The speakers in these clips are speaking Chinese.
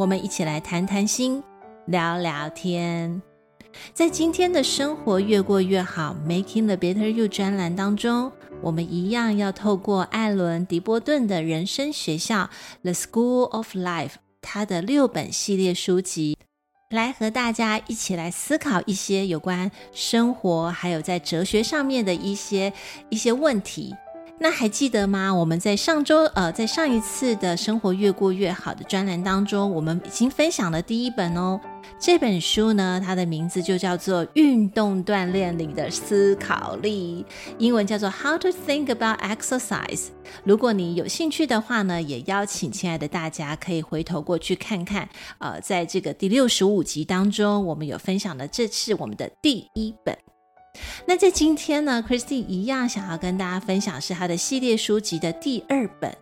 我们一起来谈谈心，聊聊天。在今天的生活越过越好，Making the Better You 专栏当中，我们一样要透过艾伦·迪波顿的人生学校 The School of Life，他的六本系列书籍，来和大家一起来思考一些有关生活，还有在哲学上面的一些一些问题。那还记得吗？我们在上周，呃，在上一次的生活越过越好的专栏当中，我们已经分享了第一本哦。这本书呢，它的名字就叫做《运动锻炼里的思考力》，英文叫做《How to Think About Exercise》。如果你有兴趣的话呢，也邀请亲爱的大家可以回头过去看看。呃，在这个第六十五集当中，我们有分享的，这是我们的第一本。那在今天呢，Christine 一样想要跟大家分享是他的系列书籍的第二本。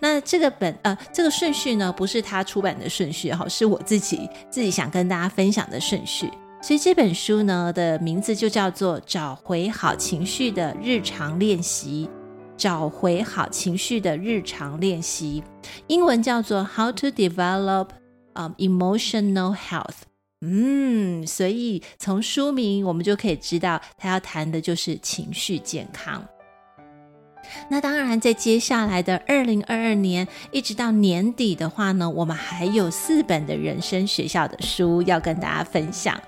那这个本呃，这个顺序呢，不是他出版的顺序哈，是我自己自己想跟大家分享的顺序。所以这本书呢的名字就叫做《找回好情绪的日常练习》，找回好情绪的日常练习，英文叫做 How to Develop um Emotional Health。嗯，所以从书名我们就可以知道，他要谈的就是情绪健康。那当然，在接下来的二零二二年一直到年底的话呢，我们还有四本的人生学校的书要跟大家分享。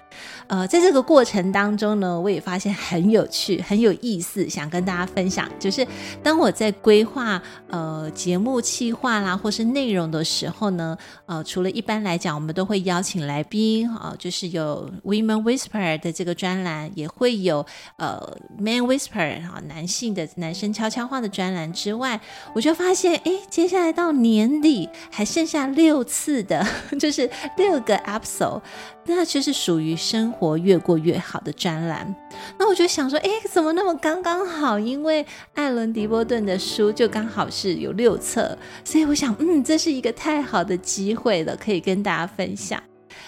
呃，在这个过程当中呢，我也发现很有趣、很有意思，想跟大家分享。就是当我在规划呃节目企划啦，或是内容的时候呢，呃，除了一般来讲，我们都会邀请来宾啊、呃，就是有 Women Whisper 的这个专栏，也会有呃 Man Whisper 啊，男性的男生悄悄话的专栏之外，我就发现，哎，接下来到年底还剩下六次的，就是六个 episode，那就是属于生活越过越好的专栏，那我就想说，哎，怎么那么刚刚好？因为艾伦·迪波顿的书就刚好是有六册，所以我想，嗯，这是一个太好的机会了，可以跟大家分享。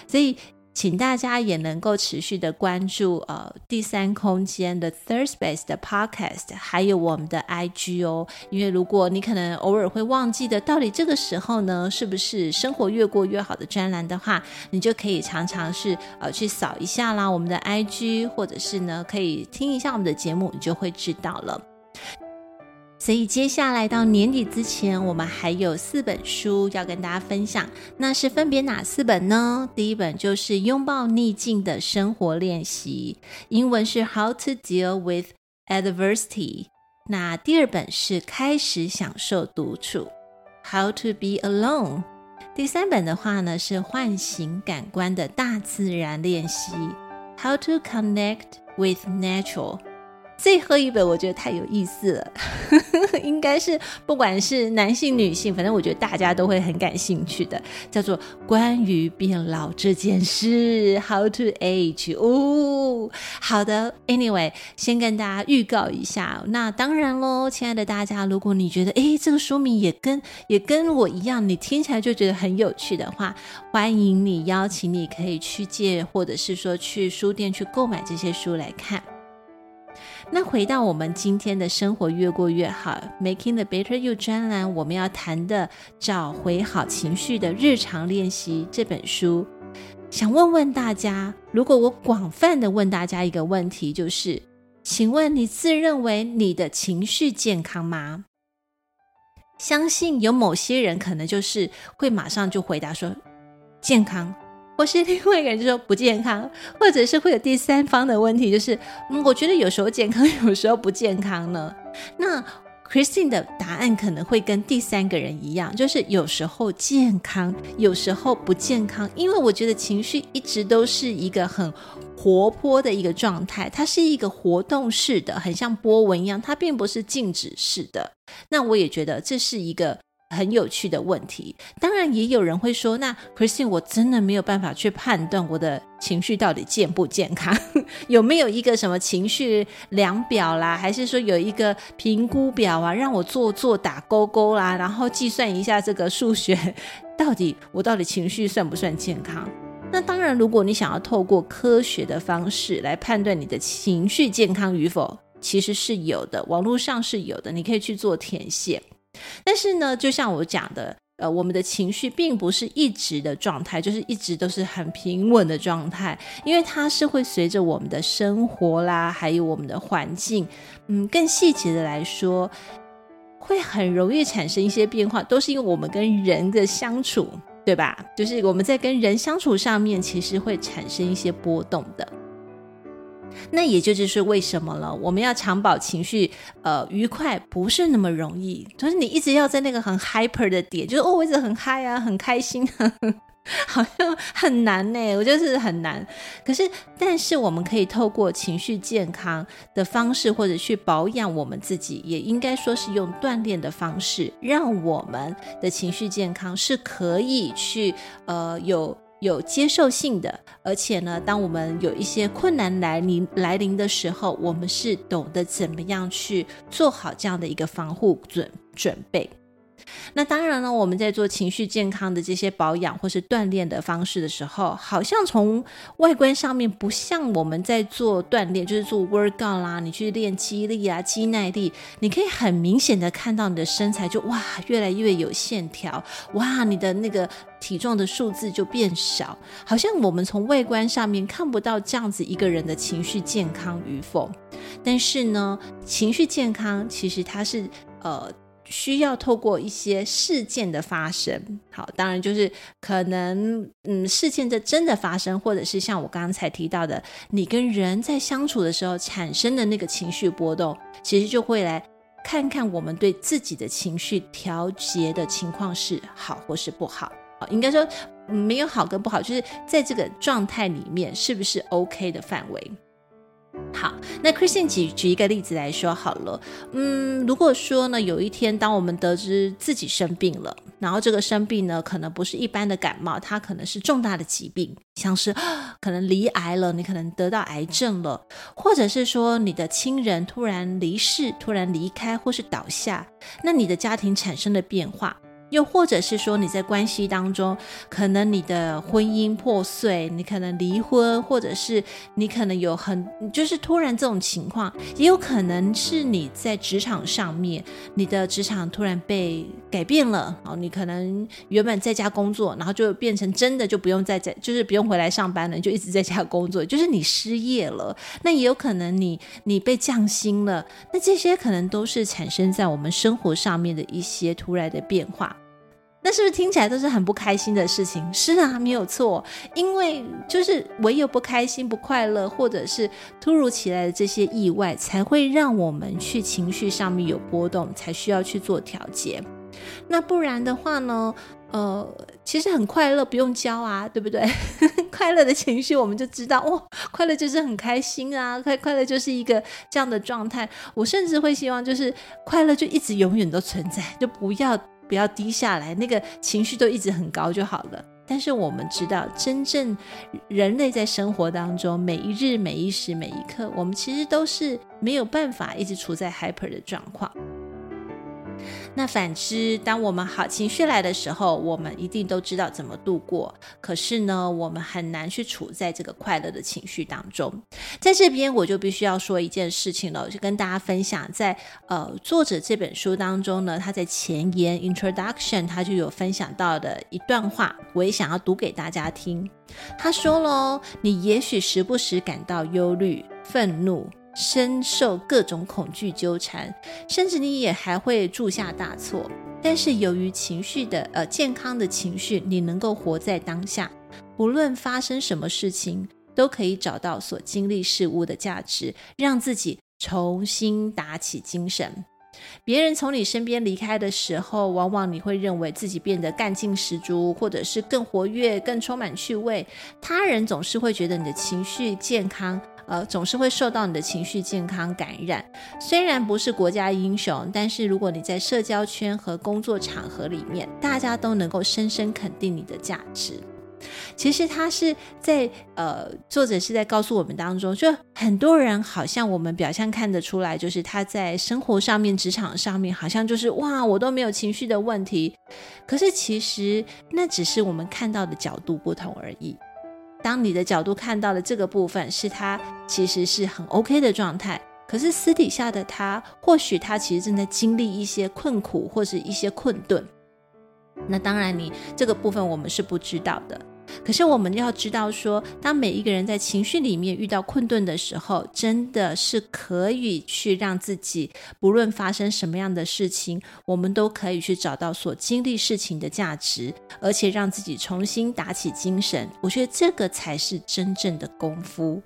所以。请大家也能够持续的关注呃第三空间的 Third Space 的 Podcast，还有我们的 IG 哦。因为如果你可能偶尔会忘记的，到底这个时候呢，是不是生活越过越好的专栏的话，你就可以常常是呃去扫一下啦，我们的 IG，或者是呢可以听一下我们的节目，你就会知道了。所以接下来到年底之前，我们还有四本书要跟大家分享，那是分别哪四本呢？第一本就是拥抱逆境的生活练习，英文是 How to Deal with Adversity。那第二本是开始享受独处，How to Be Alone。第三本的话呢是唤醒感官的大自然练习，How to Connect with Nature。最后一本我觉得太有意思了，应该是不管是男性女性，反正我觉得大家都会很感兴趣的，叫做关于变老这件事，How to Age。哦，好的，Anyway，先跟大家预告一下。那当然喽，亲爱的大家，如果你觉得诶这个书名也跟也跟我一样，你听起来就觉得很有趣的话，欢迎你邀请你可以去借，或者是说去书店去购买这些书来看。那回到我们今天的生活越过越好，Making the Better You 专栏，我们要谈的找回好情绪的日常练习这本书，想问问大家，如果我广泛的问大家一个问题，就是，请问你自认为你的情绪健康吗？相信有某些人可能就是会马上就回答说健康。或是另外一个人就说不健康，或者是会有第三方的问题，就是嗯，我觉得有时候健康，有时候不健康呢。那 Christine 的答案可能会跟第三个人一样，就是有时候健康，有时候不健康。因为我觉得情绪一直都是一个很活泼的一个状态，它是一个活动式的，很像波纹一样，它并不是静止式的。那我也觉得这是一个。很有趣的问题。当然，也有人会说：“那 Christine，我真的没有办法去判断我的情绪到底健不健康，有没有一个什么情绪量表啦，还是说有一个评估表啊，让我做做打勾勾啦，然后计算一下这个数学，到底我到底情绪算不算健康？”那当然，如果你想要透过科学的方式来判断你的情绪健康与否，其实是有的，网络上是有的，你可以去做填写。但是呢，就像我讲的，呃，我们的情绪并不是一直的状态，就是一直都是很平稳的状态，因为它是会随着我们的生活啦，还有我们的环境，嗯，更细节的来说，会很容易产生一些变化，都是因为我们跟人的相处，对吧？就是我们在跟人相处上面，其实会产生一些波动的。那也就就是为什么了，我们要长保情绪呃愉快不是那么容易，就是你一直要在那个很 hyper 的点，就是哦我一直很嗨啊，很开心，呵 呵好像很难呢，我觉得是很难。可是，但是我们可以透过情绪健康的方式，或者去保养我们自己，也应该说是用锻炼的方式，让我们的情绪健康是可以去呃有。有接受性的，而且呢，当我们有一些困难来临来临的时候，我们是懂得怎么样去做好这样的一个防护准准备。那当然了，我们在做情绪健康的这些保养或是锻炼的方式的时候，好像从外观上面不像我们在做锻炼，就是做 workout 啦，你去练肌力啊、肌耐力，你可以很明显的看到你的身材就哇越来越有线条，哇你的那个体重的数字就变少，好像我们从外观上面看不到这样子一个人的情绪健康与否。但是呢，情绪健康其实它是呃。需要透过一些事件的发生，好，当然就是可能，嗯，事件的真的发生，或者是像我刚才提到的，你跟人在相处的时候产生的那个情绪波动，其实就会来看看我们对自己的情绪调节的情况是好或是不好。好，应该说没有好跟不好，就是在这个状态里面是不是 OK 的范围。好，那 Christine 举举一个例子来说好了，嗯，如果说呢，有一天当我们得知自己生病了，然后这个生病呢，可能不是一般的感冒，它可能是重大的疾病，像是可能罹癌了，你可能得到癌症了，或者是说你的亲人突然离世、突然离开或是倒下，那你的家庭产生了变化。又或者是说你在关系当中，可能你的婚姻破碎，你可能离婚，或者是你可能有很就是突然这种情况，也有可能是你在职场上面，你的职场突然被改变了，哦，你可能原本在家工作，然后就变成真的就不用再在，就是不用回来上班了，你就一直在家工作，就是你失业了，那也有可能你你被降薪了，那这些可能都是产生在我们生活上面的一些突然的变化。那是不是听起来都是很不开心的事情？是啊，没有错。因为就是唯有不开心、不快乐，或者是突如其来的这些意外，才会让我们去情绪上面有波动，才需要去做调节。那不然的话呢？呃，其实很快乐，不用教啊，对不对？快乐的情绪，我们就知道，哦，快乐就是很开心啊，快快乐就是一个这样的状态。我甚至会希望，就是快乐就一直永远都存在，就不要。不要低下来，那个情绪都一直很高就好了。但是我们知道，真正人类在生活当中，每一日、每一时、每一刻，我们其实都是没有办法一直处在 hyper 的状况。那反之，当我们好情绪来的时候，我们一定都知道怎么度过。可是呢，我们很难去处在这个快乐的情绪当中。在这边，我就必须要说一件事情了，就跟大家分享在，呃作者这本书当中呢，他在前言 （introduction） 他就有分享到的一段话，我也想要读给大家听。他说喽：“你也许时不时感到忧虑、愤怒。”深受各种恐惧纠缠，甚至你也还会铸下大错。但是由于情绪的呃健康的情绪，你能够活在当下，不论发生什么事情，都可以找到所经历事物的价值，让自己重新打起精神。别人从你身边离开的时候，往往你会认为自己变得干劲十足，或者是更活跃、更充满趣味。他人总是会觉得你的情绪健康。呃，总是会受到你的情绪健康感染。虽然不是国家英雄，但是如果你在社交圈和工作场合里面，大家都能够深深肯定你的价值。其实他是在呃，作者是在告诉我们当中，就很多人好像我们表象看得出来，就是他在生活上面、职场上面，好像就是哇，我都没有情绪的问题。可是其实那只是我们看到的角度不同而已。当你的角度看到了这个部分是他其实是很 OK 的状态，可是私底下的他，或许他其实正在经历一些困苦或是一些困顿。那当然，你这个部分我们是不知道的。可是我们要知道说，当每一个人在情绪里面遇到困顿的时候，真的是可以去让自己，不论发生什么样的事情，我们都可以去找到所经历事情的价值，而且让自己重新打起精神。我觉得这个才是真正的功夫。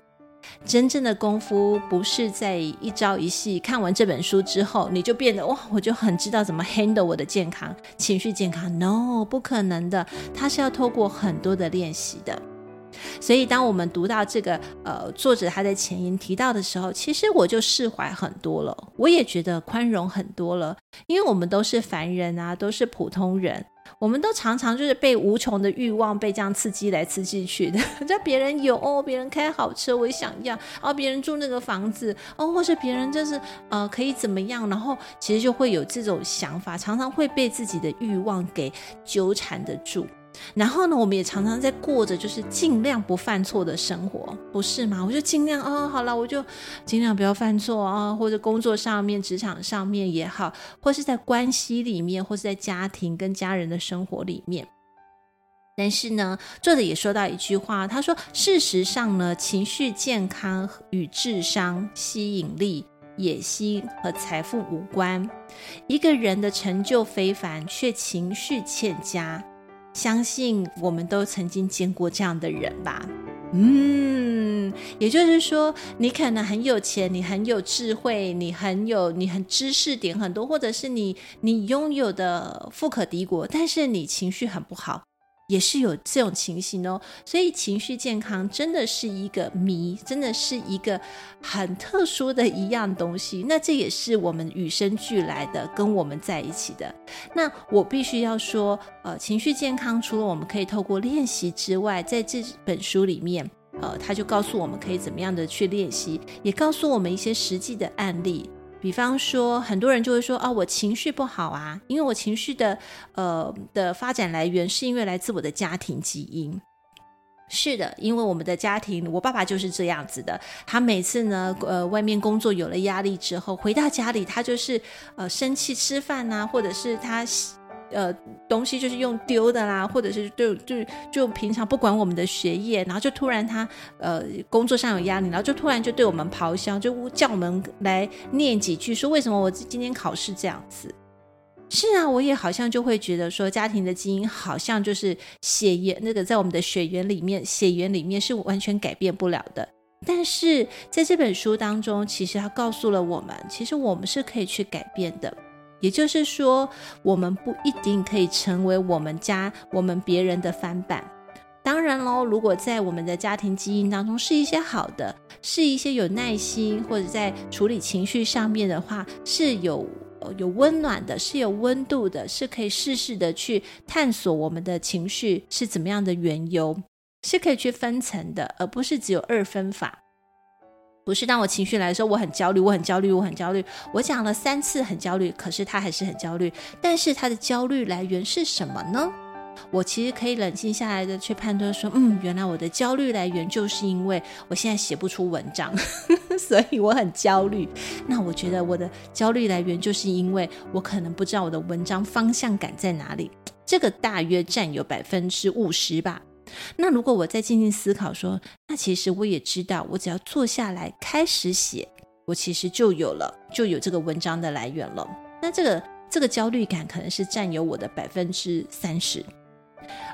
真正的功夫不是在一朝一夕，看完这本书之后你就变得哇，我就很知道怎么 handle 我的健康、情绪健康。No，不可能的，它是要透过很多的练习的。所以，当我们读到这个呃作者他在前言提到的时候，其实我就释怀很多了，我也觉得宽容很多了，因为我们都是凡人啊，都是普通人，我们都常常就是被无穷的欲望被这样刺激来刺激去的。就别人有哦，别人开好车，我也想要；哦，别人住那个房子，哦，或是别人就是呃可以怎么样，然后其实就会有这种想法，常常会被自己的欲望给纠缠得住。然后呢，我们也常常在过着就是尽量不犯错的生活，不是吗？我就尽量哦，好了，我就尽量不要犯错啊，或者工作上面、职场上面也好，或是在关系里面，或是在家庭跟家人的生活里面。但是呢，作者也说到一句话，他说：“事实上呢，情绪健康与智商、吸引力、野心和财富无关。一个人的成就非凡，却情绪欠佳。”相信我们都曾经见过这样的人吧？嗯，也就是说，你可能很有钱，你很有智慧，你很有，你很知识点很多，或者是你你拥有的富可敌国，但是你情绪很不好。也是有这种情形哦，所以情绪健康真的是一个谜，真的是一个很特殊的一样东西。那这也是我们与生俱来的，跟我们在一起的。那我必须要说，呃，情绪健康除了我们可以透过练习之外，在这本书里面，呃，他就告诉我们可以怎么样的去练习，也告诉我们一些实际的案例。比方说，很多人就会说：“哦，我情绪不好啊，因为我情绪的呃的发展来源是因为来自我的家庭基因。”是的，因为我们的家庭，我爸爸就是这样子的。他每次呢，呃，外面工作有了压力之后，回到家里，他就是呃生气吃饭啊，或者是他。呃，东西就是用丢的啦，或者是就就就平常不管我们的学业，然后就突然他呃工作上有压力，然后就突然就对我们咆哮，就叫我们来念几句，说为什么我今天考试这样子？是啊，我也好像就会觉得说，家庭的基因好像就是血缘那个在我们的血缘里面，血缘里面是完全改变不了的。但是在这本书当中，其实他告诉了我们，其实我们是可以去改变的。也就是说，我们不一定可以成为我们家、我们别人的翻版。当然喽，如果在我们的家庭基因当中是一些好的，是一些有耐心或者在处理情绪上面的话，是有有温暖的，是有温度的，是可以试试的去探索我们的情绪是怎么样的缘由，是可以去分层的，而不是只有二分法。不是当我情绪来的时候，我很焦虑，我很焦虑，我很焦虑。我讲了三次很焦虑，可是他还是很焦虑。但是他的焦虑来源是什么呢？我其实可以冷静下来的去判断说，嗯，原来我的焦虑来源就是因为我现在写不出文章，所以我很焦虑。那我觉得我的焦虑来源就是因为我可能不知道我的文章方向感在哪里。这个大约占有百分之五十吧。那如果我再静静思考说，那其实我也知道，我只要坐下来开始写，我其实就有了，就有这个文章的来源了。那这个这个焦虑感可能是占有我的百分之三十，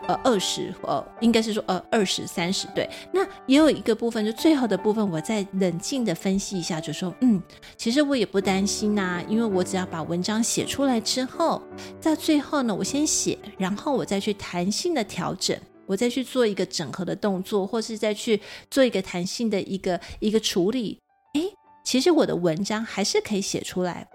呃，二十，呃，应该是说呃二十三十对。那也有一个部分，就最后的部分，我再冷静的分析一下，就说，嗯，其实我也不担心呐，因为我只要把文章写出来之后，到最后呢，我先写，然后我再去弹性的调整。我再去做一个整合的动作，或是再去做一个弹性的一个一个处理，诶，其实我的文章还是可以写出来。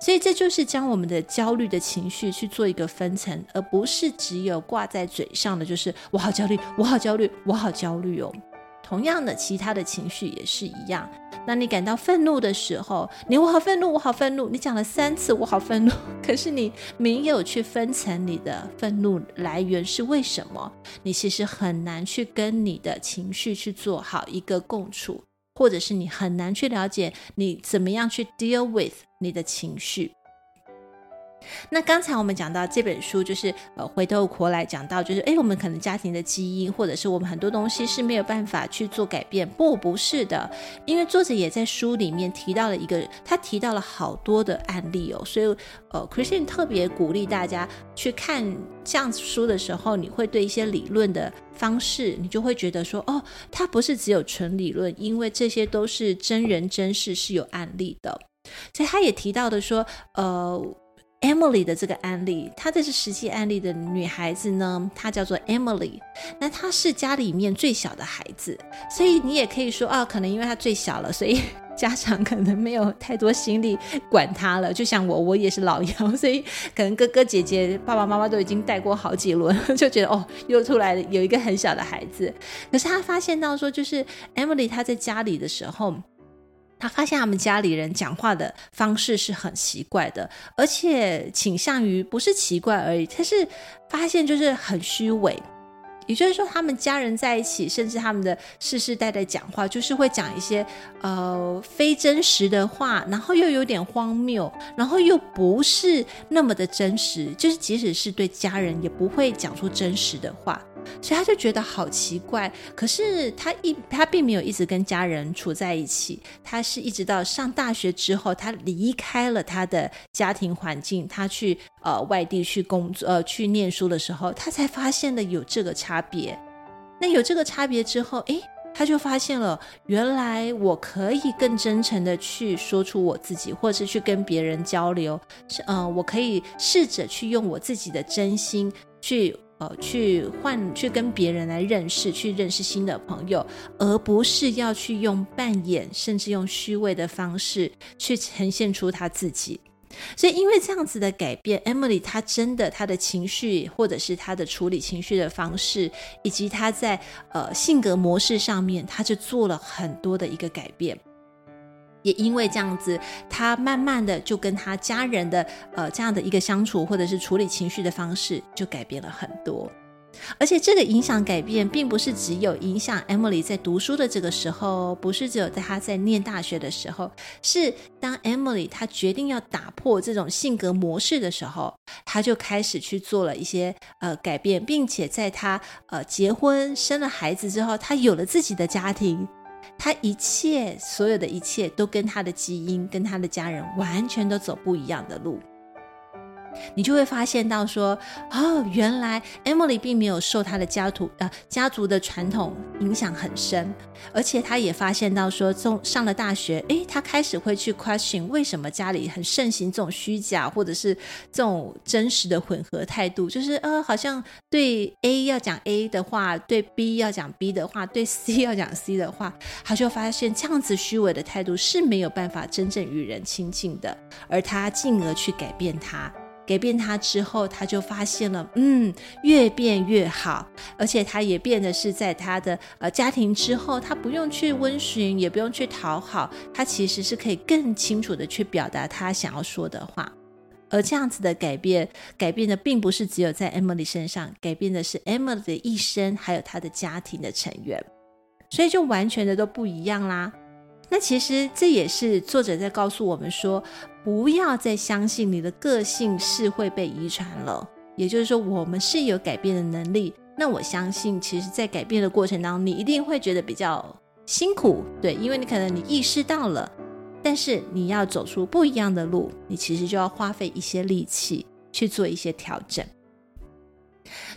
所以这就是将我们的焦虑的情绪去做一个分层，而不是只有挂在嘴上的，就是我好焦虑，我好焦虑，我好焦虑哦。同样的，其他的情绪也是一样。那你感到愤怒的时候，你我好愤怒，我好愤怒，你讲了三次我好愤怒，可是你没有去分层你的愤怒来源是为什么？你其实很难去跟你的情绪去做好一个共处。或者是你很难去了解你怎么样去 deal with 你的情绪。那刚才我们讲到这本书，就是呃回头过来讲到，就是诶，我们可能家庭的基因，或者是我们很多东西是没有办法去做改变。不，不是的，因为作者也在书里面提到了一个，他提到了好多的案例哦，所以呃，Christian 特别鼓励大家去看这样子书的时候，你会对一些理论的方式，你就会觉得说，哦，它不是只有纯理论，因为这些都是真人真事，是有案例的。所以他也提到的说，呃。Emily 的这个案例，她这是实际案例的女孩子呢，她叫做 Emily。那她是家里面最小的孩子，所以你也可以说啊，可能因为她最小了，所以 家长可能没有太多心力管她了。就像我，我也是老幺，所以可能哥哥姐姐、爸爸妈妈都已经带过好几轮，就觉得哦，又出来了有一个很小的孩子。可是她发现到说，就是 Emily 她在家里的时候。他发现他们家里人讲话的方式是很奇怪的，而且倾向于不是奇怪而已，他是发现就是很虚伪。也就是说，他们家人在一起，甚至他们的世世代代讲话，就是会讲一些呃非真实的话，然后又有点荒谬，然后又不是那么的真实，就是即使是对家人，也不会讲出真实的话。所以他就觉得好奇怪，可是他一他并没有一直跟家人处在一起，他是一直到上大学之后，他离开了他的家庭环境，他去呃外地去工作呃去念书的时候，他才发现了有这个差别。那有这个差别之后，诶，他就发现了原来我可以更真诚的去说出我自己，或是去跟别人交流，是呃，我可以试着去用我自己的真心去。呃，去换去跟别人来认识，去认识新的朋友，而不是要去用扮演，甚至用虚伪的方式去呈现出他自己。所以，因为这样子的改变，Emily 她真的她的情绪，或者是她的处理情绪的方式，以及她在呃性格模式上面，她就做了很多的一个改变。也因为这样子，他慢慢的就跟他家人的呃这样的一个相处，或者是处理情绪的方式，就改变了很多。而且这个影响改变，并不是只有影响 Emily 在读书的这个时候，不是只有在她在念大学的时候，是当 Emily 她决定要打破这种性格模式的时候，她就开始去做了一些呃改变，并且在她呃结婚生了孩子之后，她有了自己的家庭。他一切所有的一切都跟他的基因、跟他的家人完全都走不一样的路。你就会发现到说，哦，原来 Emily 并没有受她的家族呃家族的传统影响很深，而且她也发现到说，从上了大学，诶，她开始会去 question 为什么家里很盛行这种虚假或者是这种真实的混合态度，就是呃，好像对 A 要讲 A 的话，对 B 要讲 B 的话，对 C 要讲 C 的话，她就发现这样子虚伪的态度是没有办法真正与人亲近的，而她进而去改变它。改变他之后，他就发现了，嗯，越变越好，而且他也变得是在他的呃家庭之后，他不用去温驯，也不用去讨好，他其实是可以更清楚的去表达他想要说的话。而这样子的改变，改变的并不是只有在 Emily 身上，改变的是 Emily 的一生，还有他的家庭的成员，所以就完全的都不一样啦。那其实这也是作者在告诉我们说，不要再相信你的个性是会被遗传了。也就是说，我们是有改变的能力。那我相信，其实，在改变的过程当中，你一定会觉得比较辛苦，对，因为你可能你意识到了，但是你要走出不一样的路，你其实就要花费一些力气去做一些调整。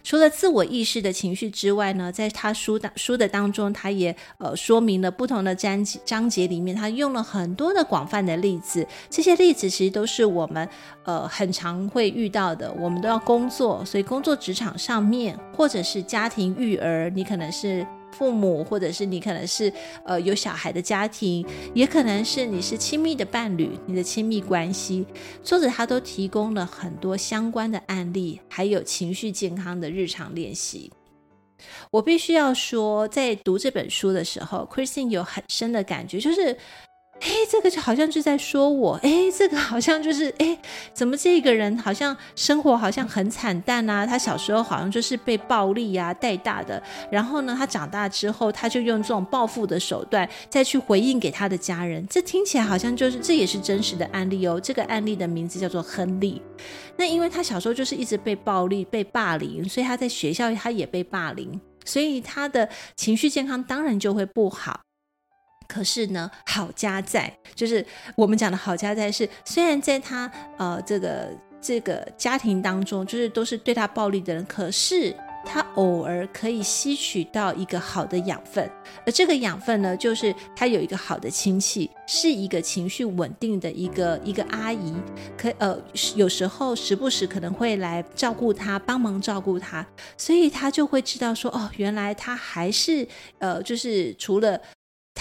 除了自我意识的情绪之外呢，在他书的书的当中，他也呃说明了不同的章节章节里面，他用了很多的广泛的例子。这些例子其实都是我们呃很常会遇到的。我们都要工作，所以工作职场上面，或者是家庭育儿，你可能是。父母，或者是你可能是呃有小孩的家庭，也可能是你是亲密的伴侣，你的亲密关系。作者他都提供了很多相关的案例，还有情绪健康的日常练习。我必须要说，在读这本书的时候，Christine 有很深的感觉，就是。哎，这个就好像是在说我，哎，这个好像就是，哎，怎么这个人好像生活好像很惨淡啊？他小时候好像就是被暴力啊带大的，然后呢，他长大之后，他就用这种报复的手段再去回应给他的家人。这听起来好像就是，这也是真实的案例哦。这个案例的名字叫做亨利。那因为他小时候就是一直被暴力、被霸凌，所以他在学校他也被霸凌，所以他的情绪健康当然就会不好。可是呢，好家在就是我们讲的好家在是，虽然在他呃这个这个家庭当中，就是都是对他暴力的人，可是他偶尔可以吸取到一个好的养分，而这个养分呢，就是他有一个好的亲戚，是一个情绪稳定的一个一个阿姨，可呃有时候时不时可能会来照顾他，帮忙照顾他，所以他就会知道说，哦，原来他还是呃就是除了。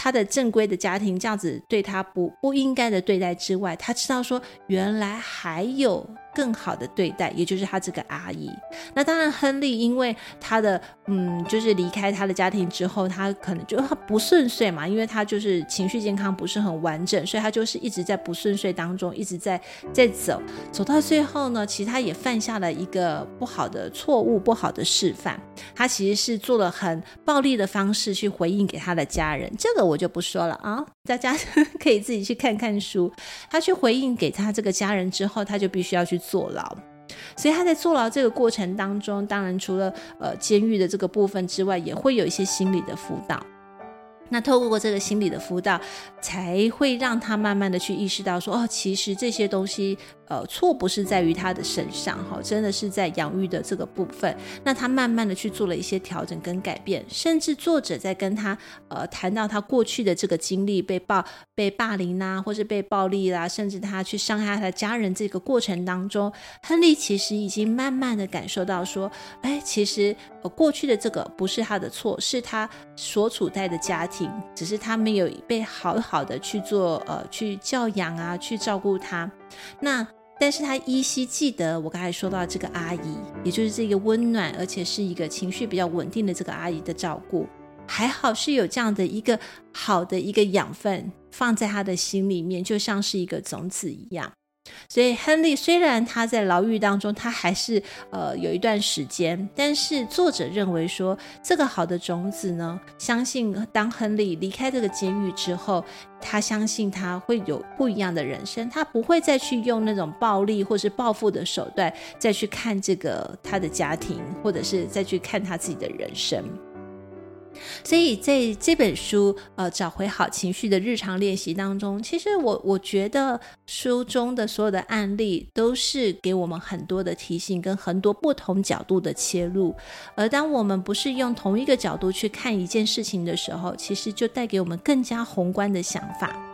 他的正规的家庭这样子对他不不应该的对待之外，他知道说原来还有。更好的对待，也就是他这个阿姨。那当然，亨利因为他的嗯，就是离开他的家庭之后，他可能就他不顺遂嘛，因为他就是情绪健康不是很完整，所以他就是一直在不顺遂当中，一直在在走，走到最后呢，其实他也犯下了一个不好的错误，不好的示范。他其实是做了很暴力的方式去回应给他的家人，这个我就不说了啊，大家可以自己去看看书。他去回应给他这个家人之后，他就必须要去。坐牢，所以他在坐牢这个过程当中，当然除了呃监狱的这个部分之外，也会有一些心理的辅导。那透过这个心理的辅导，才会让他慢慢的去意识到说，哦，其实这些东西。呃，错不是在于他的身上，哈，真的是在养育的这个部分。那他慢慢的去做了一些调整跟改变，甚至作者在跟他呃谈到他过去的这个经历，被暴被霸凌啦，或是被暴力啦，甚至他去伤害他的家人这个过程当中，亨利其实已经慢慢的感受到说，哎，其实过去的这个不是他的错，是他所处在的家庭，只是他没有被好好的去做呃去教养啊，去照顾他，那。但是他依稀记得我刚才说到这个阿姨，也就是这个温暖而且是一个情绪比较稳定的这个阿姨的照顾，还好是有这样的一个好的一个养分放在他的心里面，就像是一个种子一样。所以，亨利虽然他在牢狱当中，他还是呃有一段时间，但是作者认为说，这个好的种子呢，相信当亨利离开这个监狱之后，他相信他会有不一样的人生，他不会再去用那种暴力或是报复的手段再去看这个他的家庭，或者是再去看他自己的人生。所以在这本书，呃，找回好情绪的日常练习当中，其实我我觉得书中的所有的案例都是给我们很多的提醒，跟很多不同角度的切入。而当我们不是用同一个角度去看一件事情的时候，其实就带给我们更加宏观的想法。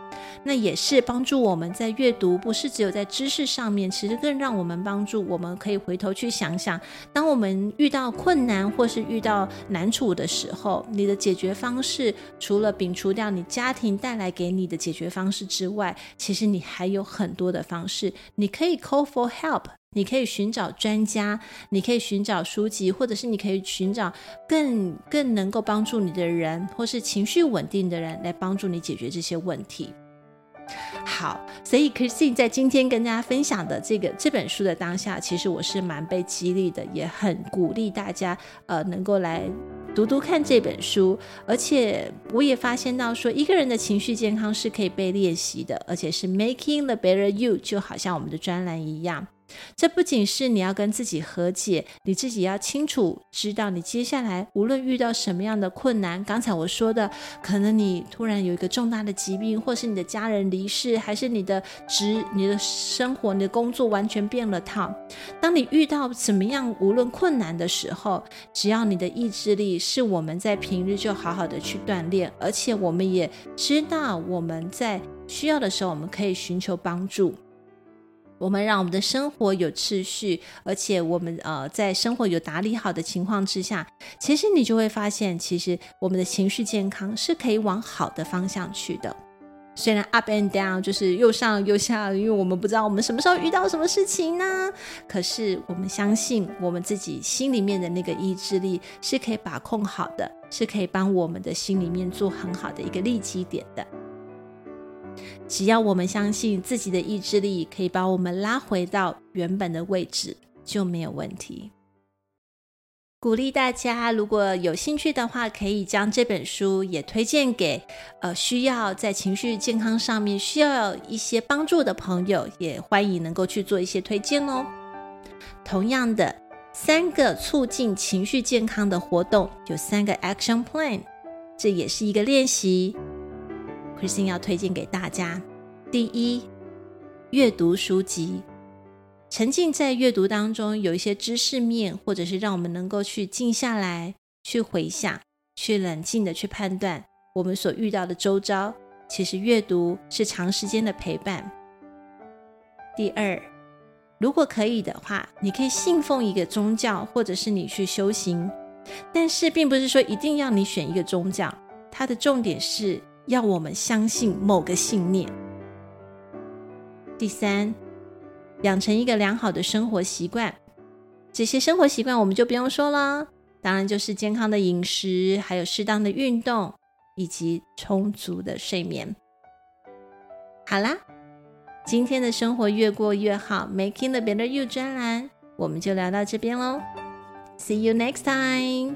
那也是帮助我们在阅读，不是只有在知识上面，其实更让我们帮助我们可以回头去想想，当我们遇到困难或是遇到难处的时候，你的解决方式除了摒除掉你家庭带来给你的解决方式之外，其实你还有很多的方式，你可以 call for help，你可以寻找专家，你可以寻找书籍，或者是你可以寻找更更能够帮助你的人，或是情绪稳定的人来帮助你解决这些问题。好，所以 Christine 在今天跟大家分享的这个这本书的当下，其实我是蛮被激励的，也很鼓励大家，呃，能够来读读看这本书。而且我也发现到说，一个人的情绪健康是可以被练习的，而且是 Making the Better You，就好像我们的专栏一样。这不仅是你要跟自己和解，你自己要清楚知道，你接下来无论遇到什么样的困难，刚才我说的，可能你突然有一个重大的疾病，或是你的家人离世，还是你的职、你的生活、你的工作完全变了套。当你遇到怎么样无论困难的时候，只要你的意志力是我们在平日就好好的去锻炼，而且我们也知道我们在需要的时候，我们可以寻求帮助。我们让我们的生活有秩序，而且我们呃在生活有打理好的情况之下，其实你就会发现，其实我们的情绪健康是可以往好的方向去的。虽然 up and down 就是又上又下，因为我们不知道我们什么时候遇到什么事情呢？可是我们相信我们自己心里面的那个意志力是可以把控好的，是可以帮我们的心里面做很好的一个立基点的。只要我们相信自己的意志力可以把我们拉回到原本的位置，就没有问题。鼓励大家，如果有兴趣的话，可以将这本书也推荐给呃需要在情绪健康上面需要一些帮助的朋友，也欢迎能够去做一些推荐哦。同样的，三个促进情绪健康的活动有三个 action plan，这也是一个练习。Christine 要推荐给大家：第一，阅读书籍，沉浸在阅读当中，有一些知识面，或者是让我们能够去静下来，去回想，去冷静的去判断我们所遇到的周遭。其实阅读是长时间的陪伴。第二，如果可以的话，你可以信奉一个宗教，或者是你去修行，但是并不是说一定要你选一个宗教，它的重点是。要我们相信某个信念。第三，养成一个良好的生活习惯。这些生活习惯我们就不用说了，当然就是健康的饮食，还有适当的运动，以及充足的睡眠。好啦，今天的生活越过越好，Making the Better You 专栏，我们就聊到这边喽。See you next time.